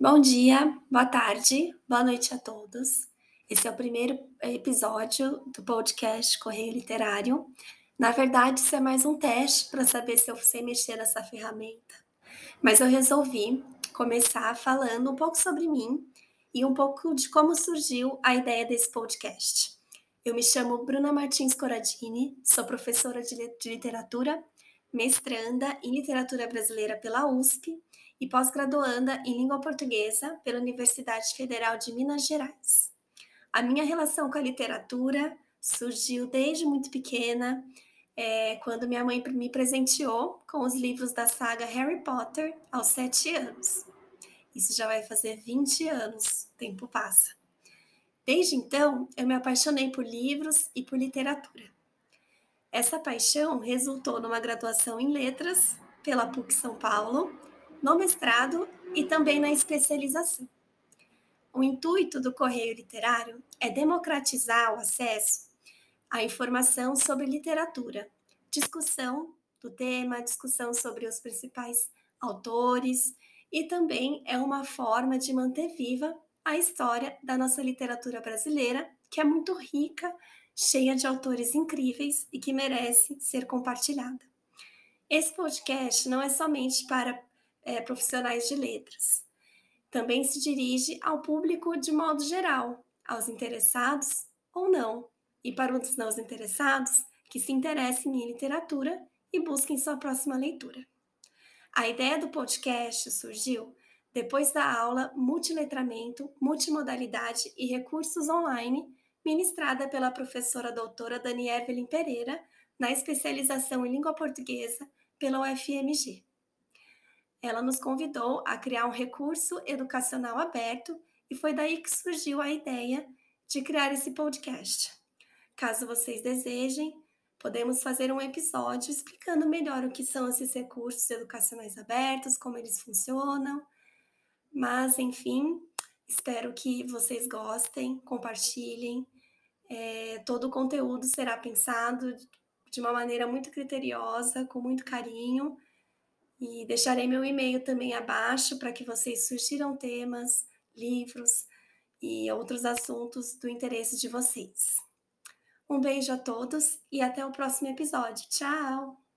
Bom dia, boa tarde, boa noite a todos. Esse é o primeiro episódio do podcast Correio Literário. Na verdade, isso é mais um teste para saber se eu sei mexer nessa ferramenta. Mas eu resolvi começar falando um pouco sobre mim e um pouco de como surgiu a ideia desse podcast. Eu me chamo Bruna Martins Coradini, sou professora de literatura, mestranda em literatura brasileira pela USP e pós-graduanda em língua portuguesa pela Universidade Federal de Minas Gerais. A minha relação com a literatura surgiu desde muito pequena, é, quando minha mãe me presenteou com os livros da saga Harry Potter aos sete anos. Isso já vai fazer 20 anos, o tempo passa. Desde então, eu me apaixonei por livros e por literatura. Essa paixão resultou numa graduação em letras pela PUC São Paulo no mestrado e também na especialização. O intuito do Correio Literário é democratizar o acesso à informação sobre literatura, discussão do tema, discussão sobre os principais autores e também é uma forma de manter viva a história da nossa literatura brasileira, que é muito rica, cheia de autores incríveis e que merece ser compartilhada. Esse podcast não é somente para é, profissionais de letras. Também se dirige ao público de modo geral, aos interessados ou não, e para os não interessados que se interessem em literatura e busquem sua próxima leitura. A ideia do podcast surgiu depois da aula Multiletramento, Multimodalidade e Recursos Online, ministrada pela professora doutora Dani Evelyn Pereira, na especialização em língua portuguesa pela UFMG ela nos convidou a criar um recurso educacional aberto e foi daí que surgiu a ideia de criar esse podcast. Caso vocês desejem, podemos fazer um episódio explicando melhor o que são esses recursos educacionais abertos, como eles funcionam. Mas, enfim, espero que vocês gostem, compartilhem. É, todo o conteúdo será pensado de uma maneira muito criteriosa, com muito carinho e deixarei meu e-mail também abaixo para que vocês sugiram temas, livros e outros assuntos do interesse de vocês. Um beijo a todos e até o próximo episódio. Tchau!